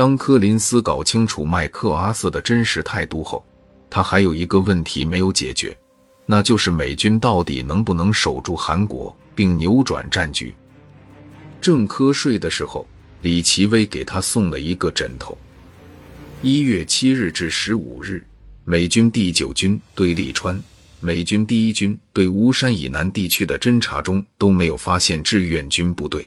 当柯林斯搞清楚麦克阿瑟的真实态度后，他还有一个问题没有解决，那就是美军到底能不能守住韩国并扭转战局？正瞌睡的时候，李奇微给他送了一个枕头。一月七日至十五日，美军第九军对利川、美军第一军对巫山以南地区的侦察中都没有发现志愿军部队。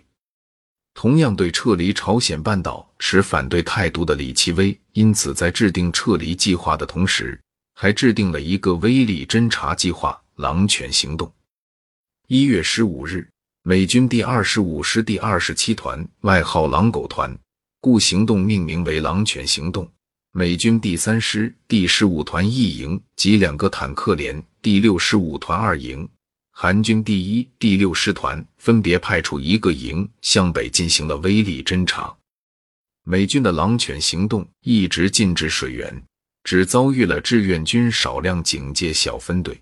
同样对撤离朝鲜半岛持反对态度的李奇微，因此在制定撤离计划的同时，还制定了一个威力侦察计划“狼犬行动”。一月十五日，美军第二十五师第二十七团（外号“狼狗团”）故行动命名为“狼犬行动”。美军第三师第十五团一营及两个坦克连第六十五团二营，韩军第一、第六师团分别派出一个营向北进行了威力侦察。美军的狼犬行动一直进至水源，只遭遇了志愿军少量警戒小分队。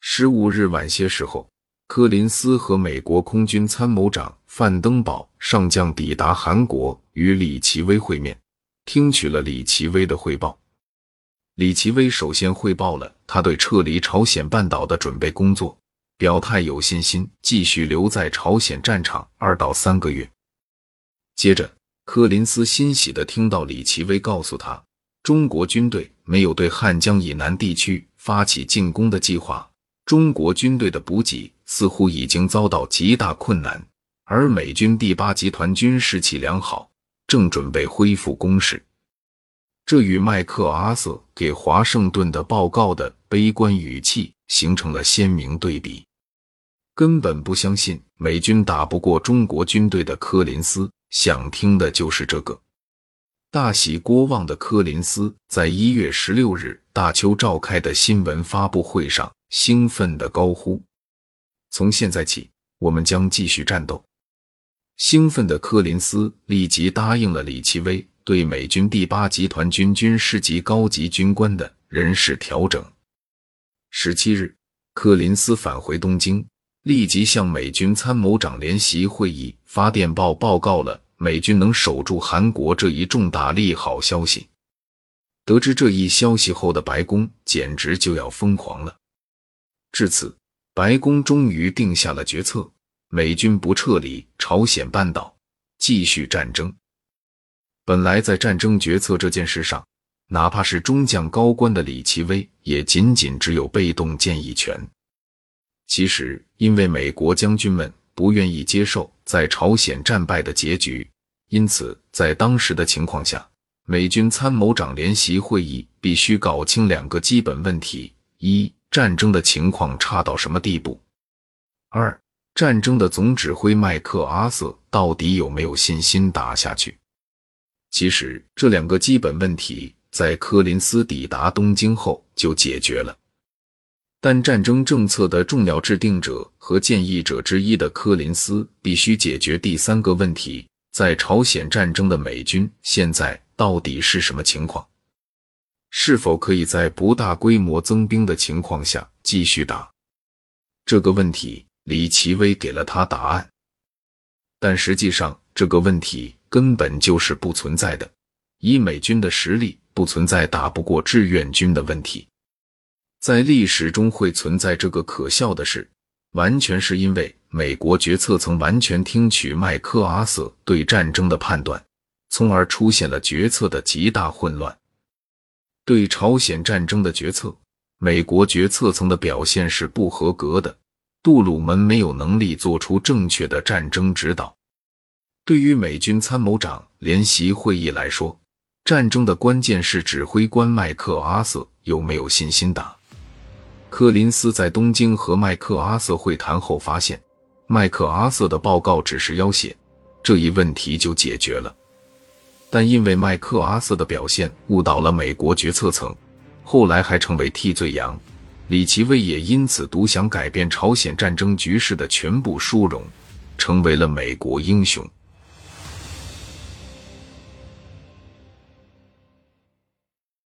十五日晚些时候，柯林斯和美国空军参谋长范登堡上将抵达韩国，与李奇微会面。听取了李奇微的汇报，李奇微首先汇报了他对撤离朝鲜半岛的准备工作，表态有信心继续留在朝鲜战场二到三个月。接着，柯林斯欣喜地听到李奇微告诉他，中国军队没有对汉江以南地区发起进攻的计划，中国军队的补给似乎已经遭到极大困难，而美军第八集团军士气良好。正准备恢复攻势，这与麦克阿瑟给华盛顿的报告的悲观语气形成了鲜明对比。根本不相信美军打不过中国军队的柯林斯，想听的就是这个。大喜过望的柯林斯在一月十六日大邱召开的新闻发布会上，兴奋地高呼：“从现在起，我们将继续战斗。”兴奋的柯林斯立即答应了李奇微对美军第八集团军军师级高级军官的人事调整。十七日，柯林斯返回东京，立即向美军参谋长联席会议发电报，报告了美军能守住韩国这一重大利好消息。得知这一消息后的白宫简直就要疯狂了。至此，白宫终于定下了决策。美军不撤离朝鲜半岛，继续战争。本来在战争决策这件事上，哪怕是中将高官的李奇微，也仅仅只有被动建议权。其实，因为美国将军们不愿意接受在朝鲜战败的结局，因此在当时的情况下，美军参谋长联席会议必须搞清两个基本问题：一、战争的情况差到什么地步；二。战争的总指挥麦克阿瑟到底有没有信心打下去？其实这两个基本问题在柯林斯抵达东京后就解决了。但战争政策的重要制定者和建议者之一的柯林斯必须解决第三个问题：在朝鲜战争的美军现在到底是什么情况？是否可以在不大规模增兵的情况下继续打？这个问题。李奇微给了他答案，但实际上这个问题根本就是不存在的。以美军的实力，不存在打不过志愿军的问题。在历史中会存在这个可笑的事，完全是因为美国决策层完全听取麦克阿瑟对战争的判断，从而出现了决策的极大混乱。对朝鲜战争的决策，美国决策层的表现是不合格的。杜鲁门没有能力做出正确的战争指导。对于美军参谋长联席会议来说，战争的关键是指挥官麦克阿瑟有没有信心打。柯林斯在东京和麦克阿瑟会谈后发现，麦克阿瑟的报告只是要挟，这一问题就解决了。但因为麦克阿瑟的表现误导了美国决策层，后来还成为替罪羊。李奇微也因此独享改变朝鲜战争局势的全部殊荣，成为了美国英雄。